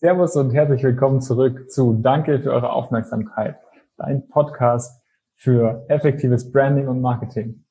Servus und herzlich willkommen zurück zu Danke für eure Aufmerksamkeit, dein Podcast für effektives Branding und Marketing.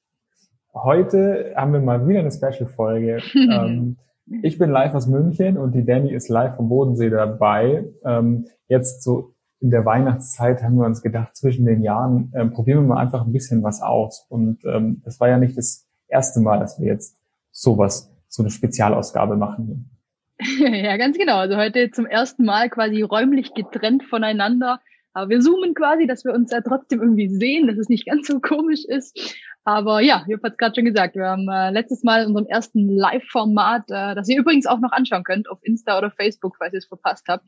Heute haben wir mal wieder eine Special-Folge. Ähm, ich bin live aus München und die Danny ist live vom Bodensee dabei. Ähm, jetzt so in der Weihnachtszeit haben wir uns gedacht, zwischen den Jahren ähm, probieren wir mal einfach ein bisschen was aus. Und das war ja nicht das erste Mal, dass wir jetzt sowas, so eine Spezialausgabe machen. ja, ganz genau. Also heute zum ersten Mal quasi räumlich getrennt voneinander. Aber wir zoomen quasi, dass wir uns ja trotzdem irgendwie sehen, dass es nicht ganz so komisch ist. Aber ja, Jupp hat es gerade schon gesagt, wir haben äh, letztes Mal in unserem ersten Live-Format, äh, das ihr übrigens auch noch anschauen könnt auf Insta oder Facebook, falls ihr es verpasst habt.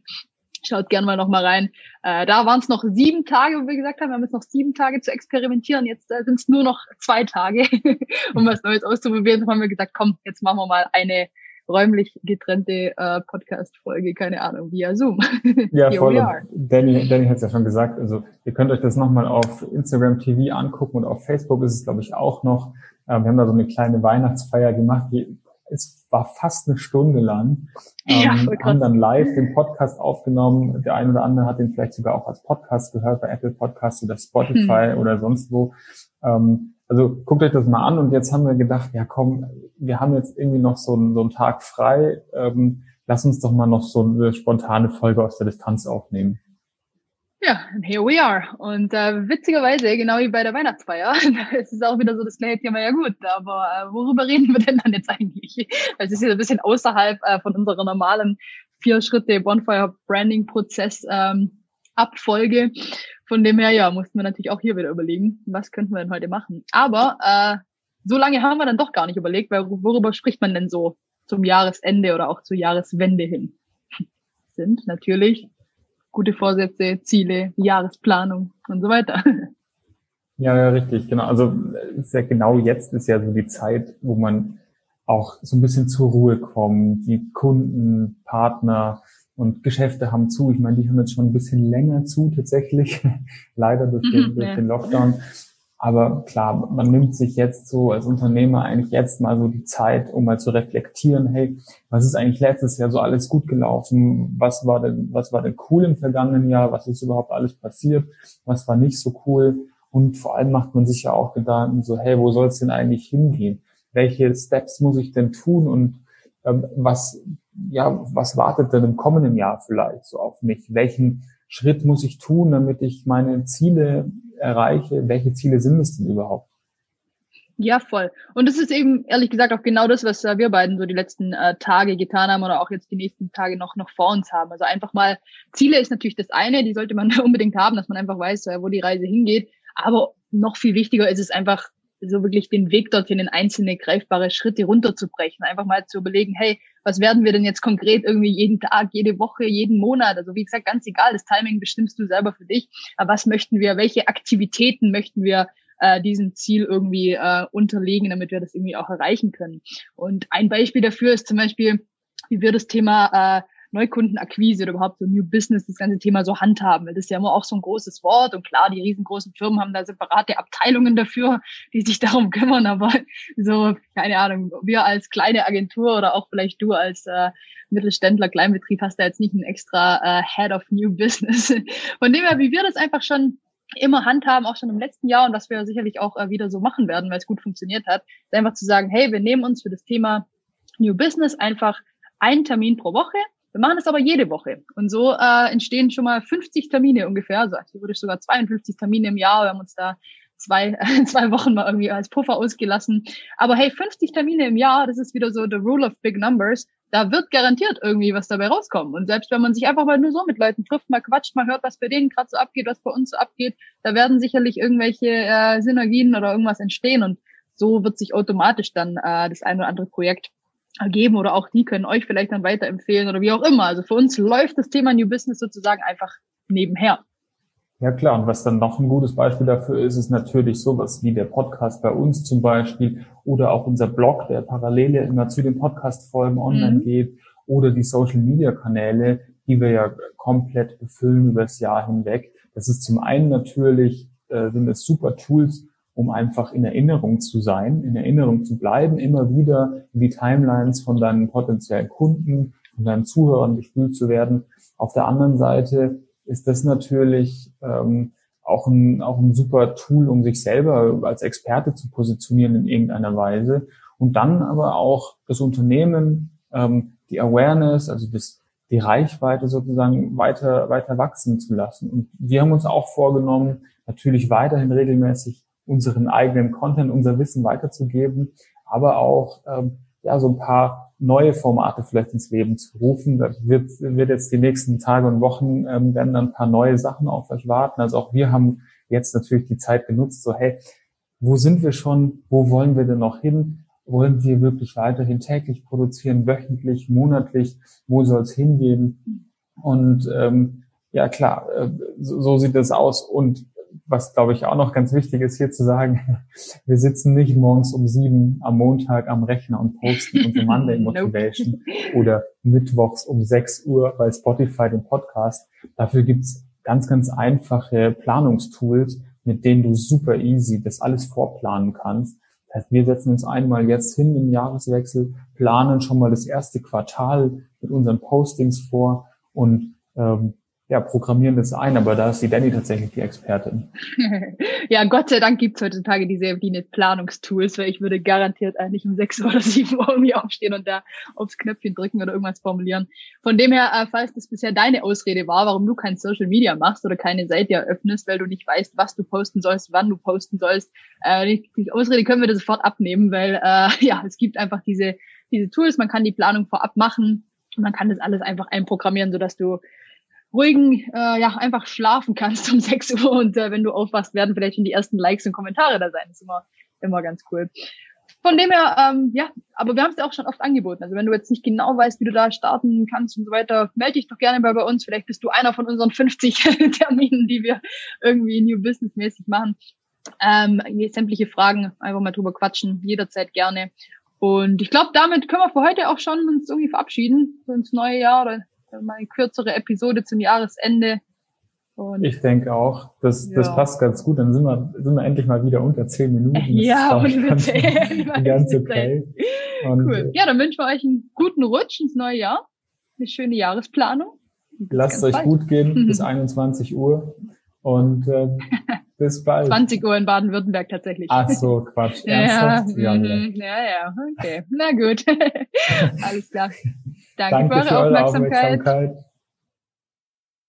Schaut gerne mal noch mal rein. Äh, da waren es noch sieben Tage, wo wir gesagt haben, wir haben jetzt noch sieben Tage zu experimentieren. Jetzt äh, sind es nur noch zwei Tage, um was Neues auszuprobieren. Dann haben wir gesagt, komm, jetzt machen wir mal eine räumlich getrennte äh, Podcast-Folge, keine Ahnung, via Zoom. Ja, voll. Danny, Danny hat es ja schon gesagt. Also ihr könnt euch das nochmal auf Instagram TV angucken und auf Facebook ist es, glaube ich, auch noch. Ähm, wir haben da so eine kleine Weihnachtsfeier gemacht. Die, es war fast eine Stunde lang. Ähm, ja, haben dann live den Podcast aufgenommen. Der eine oder andere hat den vielleicht sogar auch als Podcast gehört, bei Apple Podcasts oder Spotify hm. oder sonst wo. Ähm, also guckt euch das mal an und jetzt haben wir gedacht, ja komm, wir haben jetzt irgendwie noch so einen, so einen Tag frei, ähm, lass uns doch mal noch so eine spontane Folge aus der Distanz aufnehmen. Ja, here we are. Und äh, witzigerweise, genau wie bei der Weihnachtsfeier, es ist auch wieder so das kleine Thema, ja gut, aber äh, worüber reden wir denn dann jetzt eigentlich? Es ist ja ein bisschen außerhalb äh, von unserer normalen vier Schritte Bonfire Branding Prozess ähm, Abfolge. Von dem her, ja, mussten wir natürlich auch hier wieder überlegen, was könnten wir denn heute machen. Aber äh, so lange haben wir dann doch gar nicht überlegt, weil worüber spricht man denn so zum Jahresende oder auch zur Jahreswende hin? Sind natürlich gute Vorsätze, Ziele, Jahresplanung und so weiter. Ja, ja, richtig, genau. Also ist ja genau jetzt ist ja so die Zeit, wo man auch so ein bisschen zur Ruhe kommt. Die Kunden, Partner, und Geschäfte haben zu. Ich meine, die haben jetzt schon ein bisschen länger zu tatsächlich, leider durch den, mhm, durch den Lockdown. Aber klar, man nimmt sich jetzt so als Unternehmer eigentlich jetzt mal so die Zeit, um mal zu reflektieren, hey, was ist eigentlich letztes Jahr so alles gut gelaufen? Was war denn, was war denn cool im vergangenen Jahr? Was ist überhaupt alles passiert? Was war nicht so cool? Und vor allem macht man sich ja auch Gedanken so, hey, wo soll es denn eigentlich hingehen? Welche Steps muss ich denn tun? Und ähm, was ja, was wartet denn im kommenden Jahr vielleicht so auf mich? Welchen Schritt muss ich tun, damit ich meine Ziele erreiche? Welche Ziele sind es denn überhaupt? Ja, voll. Und das ist eben ehrlich gesagt auch genau das, was äh, wir beiden so die letzten äh, Tage getan haben oder auch jetzt die nächsten Tage noch noch vor uns haben. Also einfach mal Ziele ist natürlich das eine, die sollte man unbedingt haben, dass man einfach weiß, äh, wo die Reise hingeht. Aber noch viel wichtiger ist es einfach so wirklich den Weg dorthin in einzelne greifbare Schritte runterzubrechen. Einfach mal zu überlegen, hey, was werden wir denn jetzt konkret irgendwie jeden Tag, jede Woche, jeden Monat? Also wie gesagt, ganz egal, das Timing bestimmst du selber für dich. Aber was möchten wir, welche Aktivitäten möchten wir äh, diesem Ziel irgendwie äh, unterlegen, damit wir das irgendwie auch erreichen können? Und ein Beispiel dafür ist zum Beispiel, wie wir das Thema äh, Neukundenakquise oder überhaupt so New Business, das ganze Thema so handhaben. Das ist ja immer auch so ein großes Wort und klar, die riesengroßen Firmen haben da separate Abteilungen dafür, die sich darum kümmern, aber so, keine Ahnung, wir als kleine Agentur oder auch vielleicht du als äh, Mittelständler, Kleinbetrieb hast da jetzt nicht einen extra äh, Head of New Business. Von dem her, wie wir das einfach schon immer handhaben, auch schon im letzten Jahr und was wir sicherlich auch äh, wieder so machen werden, weil es gut funktioniert hat, ist einfach zu sagen, hey, wir nehmen uns für das Thema New Business einfach einen Termin pro Woche wir machen das aber jede Woche. Und so äh, entstehen schon mal 50 Termine ungefähr, also theoretisch sogar 52 Termine im Jahr. Wir haben uns da zwei, zwei Wochen mal irgendwie als Puffer ausgelassen. Aber hey, 50 Termine im Jahr, das ist wieder so the rule of big numbers. Da wird garantiert irgendwie was dabei rauskommen. Und selbst wenn man sich einfach mal nur so mit Leuten trifft, mal quatscht, mal hört, was bei denen gerade so abgeht, was bei uns so abgeht, da werden sicherlich irgendwelche äh, Synergien oder irgendwas entstehen. Und so wird sich automatisch dann äh, das ein oder andere Projekt ergeben oder auch die können euch vielleicht dann weiterempfehlen oder wie auch immer. Also für uns läuft das Thema New Business sozusagen einfach nebenher. Ja klar, und was dann noch ein gutes Beispiel dafür ist, ist natürlich sowas wie der Podcast bei uns zum Beispiel oder auch unser Blog, der Parallele immer zu den Podcast-Folgen online mhm. geht oder die Social-Media-Kanäle, die wir ja komplett befüllen über das Jahr hinweg. Das ist zum einen natürlich, äh, sind es super Tools, um einfach in Erinnerung zu sein, in Erinnerung zu bleiben, immer wieder in die Timelines von deinen potenziellen Kunden, von deinen Zuhörern gespült zu werden. Auf der anderen Seite ist das natürlich ähm, auch ein, auch ein super Tool, um sich selber als Experte zu positionieren in irgendeiner Weise. Und dann aber auch das Unternehmen, ähm, die Awareness, also das, die Reichweite sozusagen weiter, weiter wachsen zu lassen. Und wir haben uns auch vorgenommen, natürlich weiterhin regelmäßig unseren eigenen Content, unser Wissen weiterzugeben, aber auch ähm, ja so ein paar neue Formate vielleicht ins Leben zu rufen. Da wird, wird jetzt die nächsten Tage und Wochen ähm, werden dann ein paar neue Sachen auf euch warten. Also auch wir haben jetzt natürlich die Zeit genutzt, so hey, wo sind wir schon? Wo wollen wir denn noch hin? Wollen wir wirklich weiterhin täglich produzieren, wöchentlich, monatlich? Wo soll es hingehen? Und ähm, ja klar, äh, so, so sieht es aus. Und was glaube ich auch noch ganz wichtig ist hier zu sagen, wir sitzen nicht morgens um sieben am Montag am Rechner und posten unsere Monday Motivation oder mittwochs um sechs Uhr bei Spotify den Podcast. Dafür gibt's ganz, ganz einfache Planungstools, mit denen du super easy das alles vorplanen kannst. Das heißt, wir setzen uns einmal jetzt hin im Jahreswechsel, planen schon mal das erste Quartal mit unseren Postings vor und ähm, ja, programmieren das ein, aber da ist die Danny tatsächlich die Expertin. ja, Gott sei Dank gibt's heutzutage diese die Planungstools, weil ich würde garantiert eigentlich um sechs oder sieben Uhr irgendwie aufstehen und da aufs Knöpfchen drücken oder irgendwas formulieren. Von dem her, äh, falls das bisher deine Ausrede war, warum du kein Social Media machst oder keine Seite eröffnest, weil du nicht weißt, was du posten sollst, wann du posten sollst, äh, die, Ausrede können wir dir sofort abnehmen, weil äh, ja, es gibt einfach diese, diese Tools, man kann die Planung vorab machen man kann das alles einfach einprogrammieren, sodass du ruhigen, äh, ja, einfach schlafen kannst um 6 Uhr und äh, wenn du aufwachst, werden vielleicht schon die ersten Likes und Kommentare da sein. Das ist immer, immer ganz cool. Von dem her, ähm, ja, aber wir haben es ja auch schon oft angeboten. Also wenn du jetzt nicht genau weißt, wie du da starten kannst und so weiter, melde dich doch gerne bei, bei uns. Vielleicht bist du einer von unseren 50 Terminen, die wir irgendwie New Business mäßig machen. Ähm, sämtliche Fragen einfach mal drüber quatschen, jederzeit gerne. Und ich glaube, damit können wir für heute auch schon uns irgendwie verabschieden, so ins neue Jahr oder mal eine kürzere Episode zum Jahresende. Und ich denke auch, das, ja. das passt ganz gut. Dann sind wir, sind wir endlich mal wieder unter zehn Minuten. Ja, und ganz, ganz okay. Und cool. Ja, dann wünschen wir euch einen guten Rutsch ins neue Jahr. Eine schöne Jahresplanung. Lasst euch bald. gut gehen bis 21 Uhr und äh, bis bald. 20 Uhr in Baden-Württemberg tatsächlich. Ach so, Quatsch. Ernsthaft? Ja, ja, ja, ja, okay. Na gut. Alles klar. Danke, Danke für eure Aufmerksamkeit. Aufmerksamkeit.